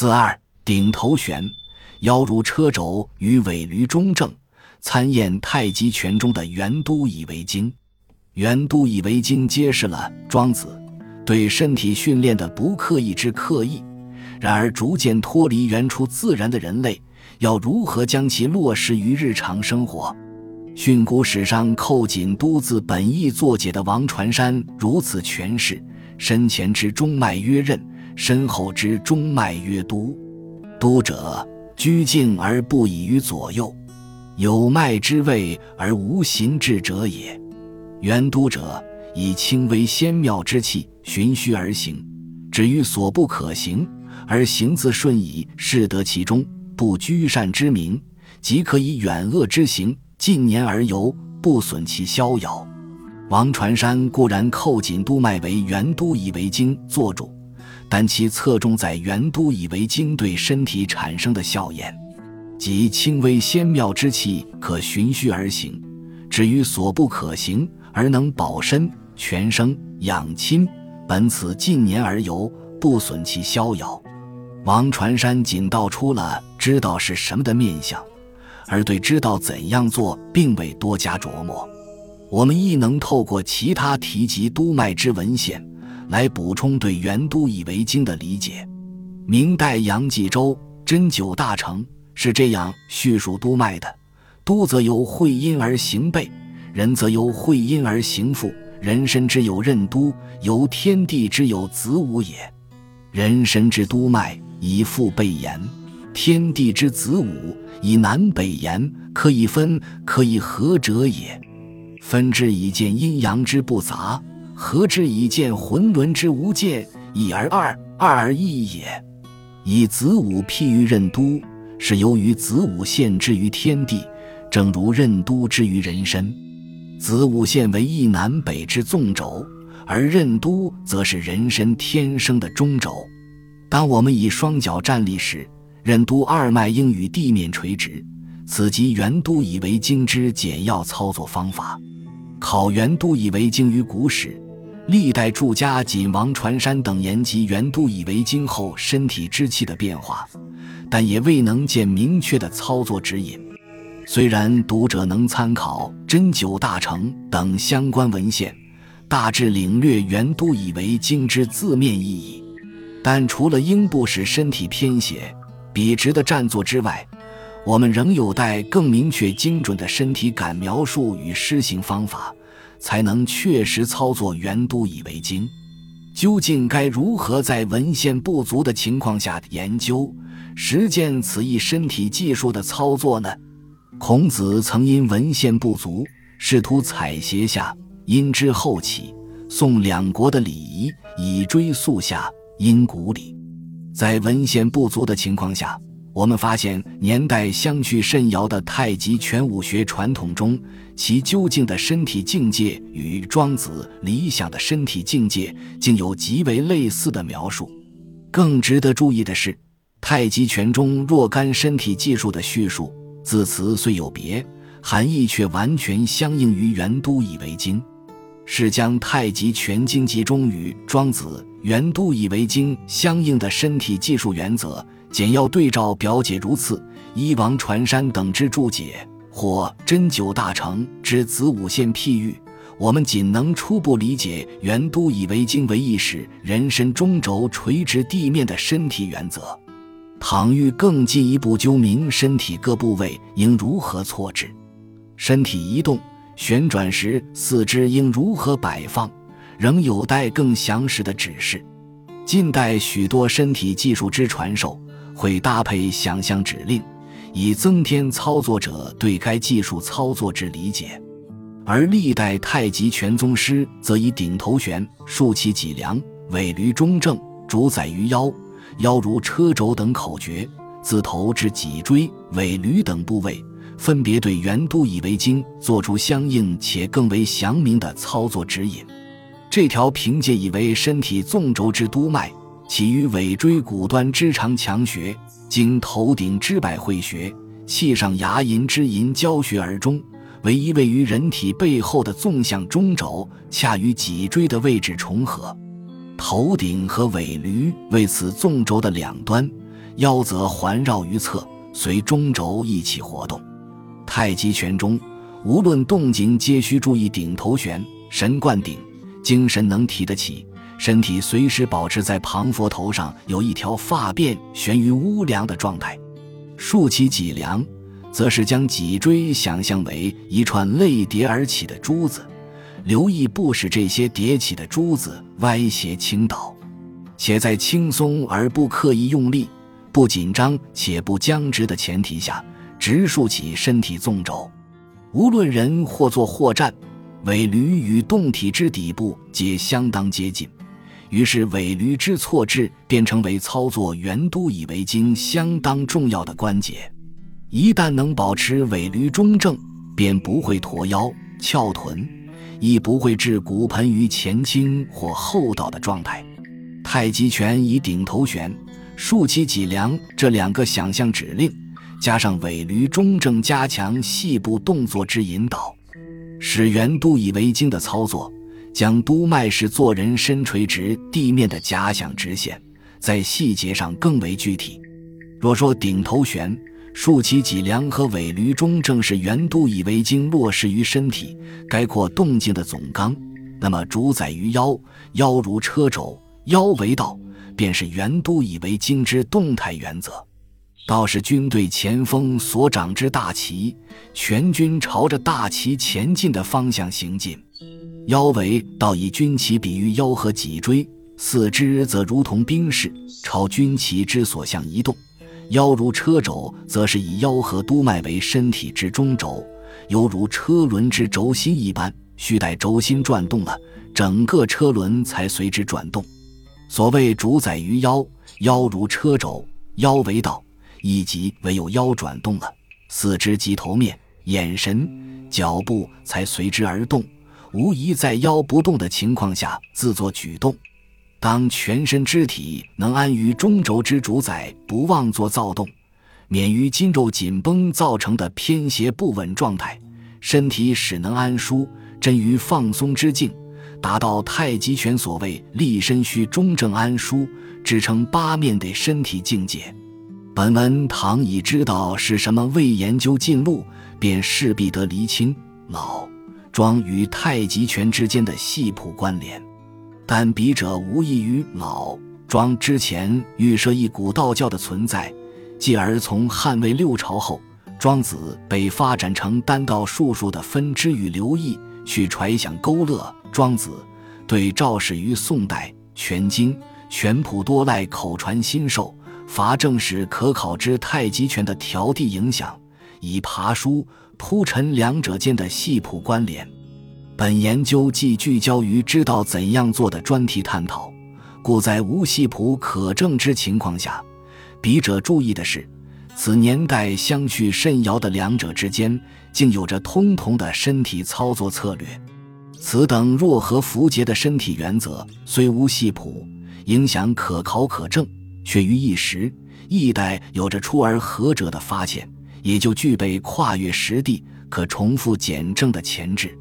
四二顶头悬，腰如车轴，与尾闾中正。参验太极拳中的圆都以为经。圆都以为经揭示了庄子对身体训练的不刻意之刻意。然而，逐渐脱离原初自然的人类，要如何将其落实于日常生活？训诂史上扣紧都字本义作解的王传山如此诠释：身前之中脉曰任，身后之中脉曰都。都者，居静而不以于左右，有脉之位而无形志者也。元都者，以轻微仙妙之气循虚而行，止于所不可行。而行自顺矣，适得其中，不居善之名，即可以远恶之行，近年而游，不损其逍遥。王传山固然扣紧督脉为元都以为经作主，但其侧重在元都以为经对身体产生的效验，即轻微仙妙之气可循虚而行，至于所不可行而能保身全生养亲，本此近年而游，不损其逍遥。王传山仅道出了知道是什么的面相，而对知道怎样做并未多加琢磨。我们亦能透过其他提及督脉之文献，来补充对元都以为经的理解。明代杨继周《针灸大成》是这样叙述督脉的：都则由会阴而行背，人则由会阴而行腹。人身之有任督，由天地之有子午也。人身之督脉。以腹背言，天地之子午，以南北言，可以分，可以合者也。分之以见阴阳之不杂，何之以见浑沦之无间，一而二，二而一也。以子午譬喻任都，是由于子午线之于天地，正如任都之于人身。子午线为一南北之纵轴，而任都则是人身天生的中轴。当我们以双脚站立时，任督二脉应与地面垂直，此即圆都以为经之简要操作方法。考圆都以为经于古史，历代著家仅王传山等言及元都以为经后身体之气的变化，但也未能见明确的操作指引。虽然读者能参考《针灸大成》等相关文献，大致领略元都以为经之字面意义。但除了应不使身体偏斜、笔直的站坐之外，我们仍有待更明确、精准的身体感描述与施行方法，才能确实操作元都以为经。究竟该如何在文献不足的情况下研究、实践此一身体技术的操作呢？孔子曾因文献不足，试图采撷下殷之后起宋两国的礼仪，以追溯下。殷古礼，在文献不足的情况下，我们发现年代相去甚遥的太极拳武学传统中，其究竟的身体境界与庄子理想的身体境界竟有极为类似的描述。更值得注意的是，太极拳中若干身体技术的叙述字词虽有别，含义却完全相应于元都以为经。是将太极拳经集中与庄子元都以为经相应的身体技术原则简要对照表解如次，医王传山等之注解或针灸大成之子午线譬喻，我们仅能初步理解元都以为经为意使人身中轴垂直地面的身体原则。倘欲更进一步究明身体各部位应如何错置，身体移动。旋转时四肢应如何摆放，仍有待更详实的指示。近代许多身体技术之传授，会搭配想象指令，以增添操作者对该技术操作之理解；而历代太极拳宗师则以顶头悬、竖起脊梁、尾闾中正、主宰于腰、腰如车轴等口诀，自头至脊椎、尾闾等部位。分别对元都以为经做出相应且更为详明的操作指引。这条凭借以为身体纵轴之督脉，起于尾椎骨端之长强穴，经头顶之百会穴，气上牙龈之龈交穴而终，唯一位于人体背后的纵向中轴，恰与脊椎的位置重合。头顶和尾闾为此纵轴的两端。腰则环绕于侧，随中轴一起活动。太极拳中，无论动静，皆需注意顶头悬，神贯顶，精神能提得起，身体随时保持在庞佛头上有一条发辫悬于屋梁的状态。竖起脊梁，则是将脊椎想象为一串类叠而起的珠子，留意不使这些叠起的珠子歪斜倾倒，且在轻松而不刻意用力、不紧张且不僵直的前提下。直竖起身体纵轴，无论人或坐或站，尾闾与动体之底部皆相当接近，于是尾闾之错置便成为操作圆都以为经相当重要的关节。一旦能保持尾闾中正，便不会驼腰翘臀，亦不会致骨盆于前倾或后倒的状态。太极拳以顶头悬、竖起脊梁这两个想象指令。加上尾闾中正，加强细部动作之引导，使圆都以为经的操作，将督脉是做人身垂直地面的假想直线，在细节上更为具体。若说顶头悬、竖起脊梁和尾闾中正是圆都以为经落实于身体概括动静的总纲，那么主宰于腰，腰如车轴，腰为道，便是圆都以为经之动态原则。道是军队前锋所掌之大旗，全军朝着大旗前进的方向行进。腰围道以军旗比喻腰和脊椎，四肢则如同兵士朝军旗之所向移动。腰如车轴，则是以腰和督脉为身体之中轴，犹如车轮之轴心一般，须待轴心转动了，整个车轮才随之转动。所谓主宰于腰，腰如车轴，腰为道。以及唯有腰转动了，四肢及头面、眼神、脚步才随之而动，无疑在腰不动的情况下自作举动。当全身肢体能安于中轴之主宰，不妄作躁动，免于筋肉紧绷造成的偏斜不稳状态，身体使能安舒，臻于放松之境，达到太极拳所谓立身须中正安舒，支撑八面的身体境界。本文唐已知道是什么，未研究近路，便势必得厘清老庄与太极拳之间的系谱关联。但笔者无异于老庄之前预设一股道教的存在，继而从汉魏六朝后，庄子被发展成单道术数的分支与流意，去揣想勾勒庄子对赵氏于宋代全经全谱多赖口传心授。伐正史可考之太极拳的调地影响，以爬书铺陈两者间的系谱关联。本研究既聚焦于知道怎样做的专题探讨，故在无系谱可证之情况下，笔者注意的是，此年代相去甚遥的两者之间，竟有着通同的身体操作策略。此等若合符节的身体原则，虽无系谱，影响可考可证。却于一时一代有着出而合者的发现，也就具备跨越实地、可重复检证的潜质。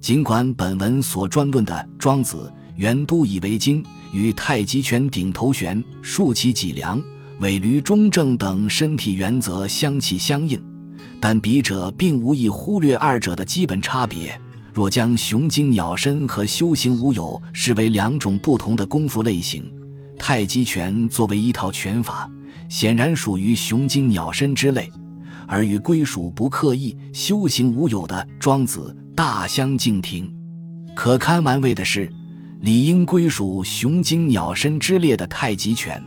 尽管本文所专论的庄子原都以为经与太极拳顶头悬、竖起脊梁、尾闾中正等身体原则相契相应，但笔者并无意忽略二者的基本差别。若将雄精鸟身和修行无有视为两种不同的功夫类型。太极拳作为一套拳法，显然属于雄精鸟身之类，而与归属不刻意、修行无有的庄子大相径庭。可堪玩味的是，理应归属雄精鸟身之列的太极拳，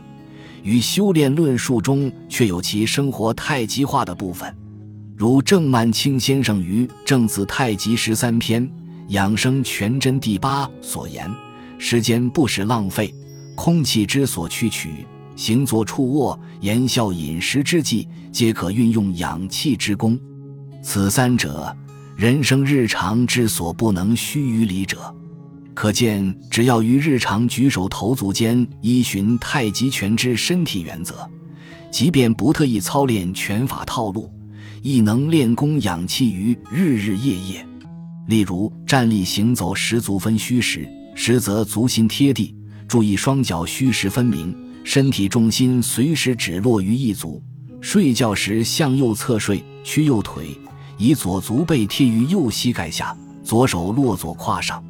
与修炼论述中却有其生活太极化的部分。如郑曼青先生于《正子太极十三篇养生全真》第八所言：“时间不使浪费。”空气之所去取，行坐处卧、言笑饮食之际，皆可运用养气之功。此三者，人生日常之所不能须臾理者。可见，只要于日常举手投足间依循太极拳之身体原则，即便不特意操练拳法套路，亦能练功养气于日日夜夜。例如，站立行走十足分虚实，实则足心贴地。注意双脚虚实分明，身体重心随时只落于一足。睡觉时向右侧睡，屈右腿，以左足背贴于右膝盖下，左手落左胯上，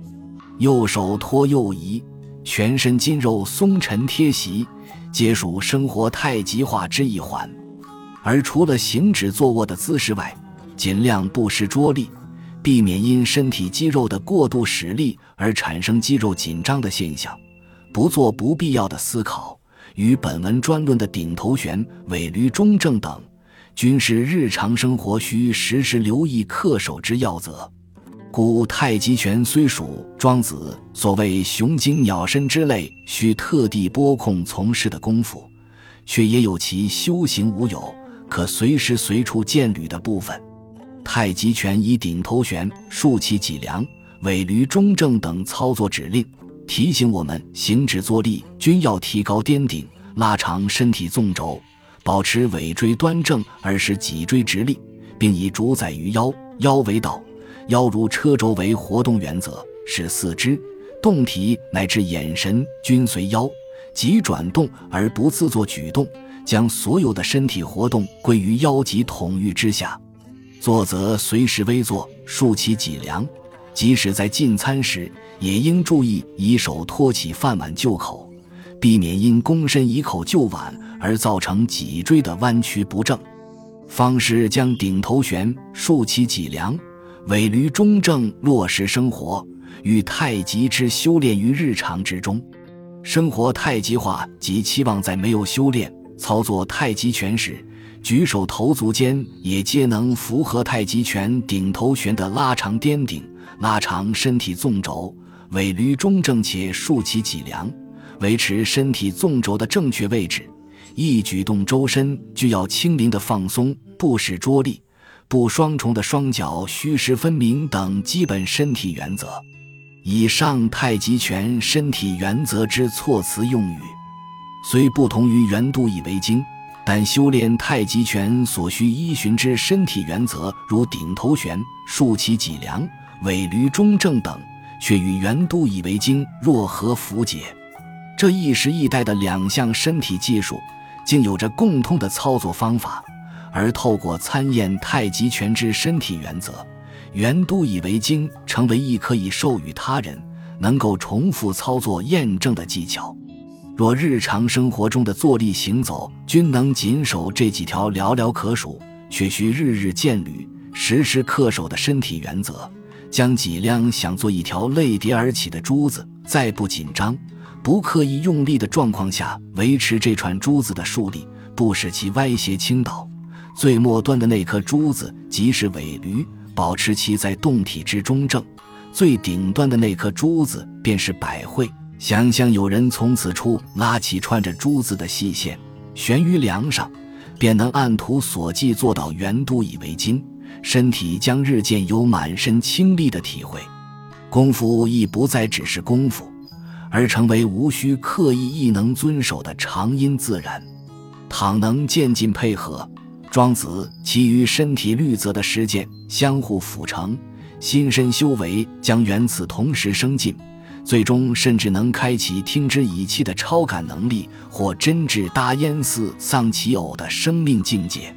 右手托右移，全身筋肉松沉贴席，皆属生活太极化之一环。而除了行止坐卧的姿势外，尽量不失着力，避免因身体肌肉的过度使力而产生肌肉紧张的现象，不做不必要的思考。与本文专论的顶头悬、尾闾中正等，均是日常生活需时时留意恪守之要则。故太极拳虽属庄子所谓雄精鸟身之类，需特地拨空从事的功夫，却也有其修行无有、可随时随处见履的部分。太极拳以顶头悬、竖起脊梁、尾闾中正等操作指令。提醒我们，行止坐立均要提高颠顶，拉长身体纵轴，保持尾椎端正，而使脊椎直立，并以主宰于腰，腰为导，腰如车轴为活动原则，使四肢、动体乃至眼神均随腰即转动而不自作举动，将所有的身体活动归于腰脊统御之下。坐则随时微坐，竖起脊梁。即使在进餐时，也应注意以手托起饭碗就口，避免因躬身以口就碗而造成脊椎的弯曲不正。方式将顶头悬、竖起脊梁、尾闾中正落实生活，与太极之修炼于日常之中。生活太极化，即期望在没有修炼操作太极拳时，举手投足间也皆能符合太极拳顶头悬的拉长颠顶。拉长身体纵轴，尾闾中正且竖起脊梁，维持身体纵轴的正确位置。一举动周身具要轻灵的放松，不使着力，不双重的双脚虚实分明等基本身体原则。以上太极拳身体原则之措辞用语，虽不同于元都以为经，但修炼太极拳所需依循之身体原则，如顶头悬、竖起脊梁。尾闾中正等，却与元都以为经若合符节。这一时一代的两项身体技术，竟有着共通的操作方法。而透过参验太极拳之身体原则，元都以为经成为一可以授予他人、能够重复操作验证的技巧。若日常生活中的坐立行走均能谨守这几条寥寥可数却需日日见履、时时恪守的身体原则。将脊梁想做一条累叠而起的珠子，在不紧张、不刻意用力的状况下，维持这串珠子的竖立，不使其歪斜倾倒。最末端的那颗珠子即是尾闾，保持其在动体之中正；最顶端的那颗珠子便是百会。想象有人从此处拉起串着珠子的细线，悬于梁上，便能按图所记做到圆都以为经。身体将日渐有满身清力的体会，功夫亦不再只是功夫，而成为无需刻意亦能遵守的常因自然。倘能渐进配合，庄子其余身体律则的实践相互辅成，心身修为将缘此同时升进，最终甚至能开启听之以气的超感能力，或真至大烟似丧其偶的生命境界。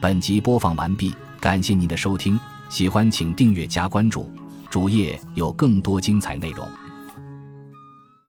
本集播放完毕，感谢您的收听，喜欢请订阅加关注，主页有更多精彩内容。